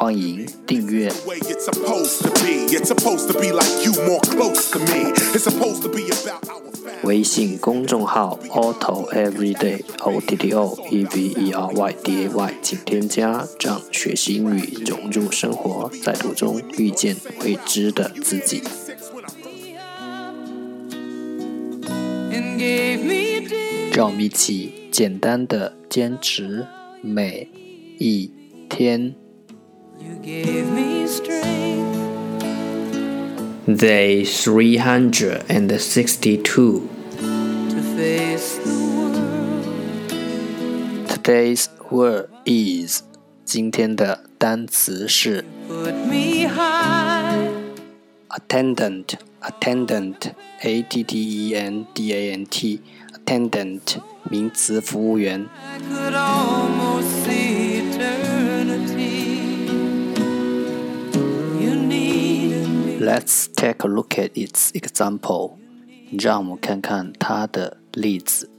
欢迎订阅。微信公众号 Auto Everyday O T T O E V E R Y D A Y，请添加，让学习英语融入生活，在途中遇见未知的自己。让我们一起简单的坚持每一天。Day three hundred and sixty-two. Today's word is 今天的单词是 attendant attendant a t t e n d a n t attendant 名词服务员。 Let's take a look at its example. 让我们看看它的例子。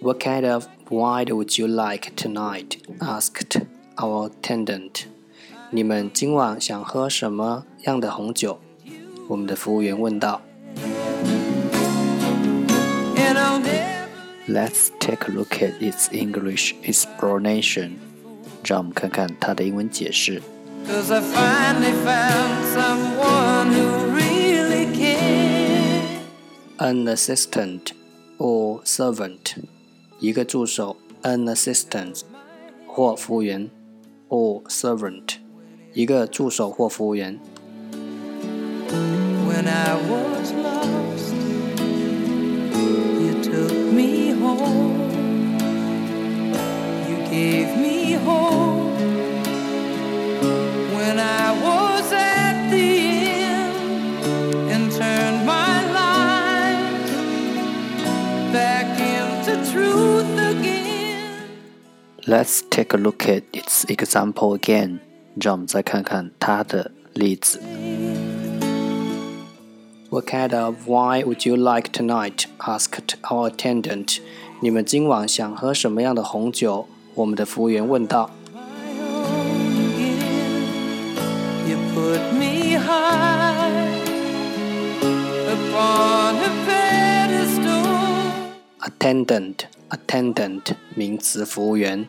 What kind of wine would you like tonight? asked our attendant. 你们今晚想喝什么样的红酒？我们的服务员问道。Let's take a look at its English explanation. 让我们看看它的英文解释。 Cause I finally found someone who really cares. An assistant or servant，一个助手，an assistant 或服务员，or servant，一个助手或服务员。When I was lost, you took me home. You gave me hope. Let's take a look at its example again. 让我们再看看它的例子。What kind of wine would you like tonight? asked our attendant. 你们今晚想喝什么样的红酒？我们的服务员问道。Attendant, attendant，名词，服务员。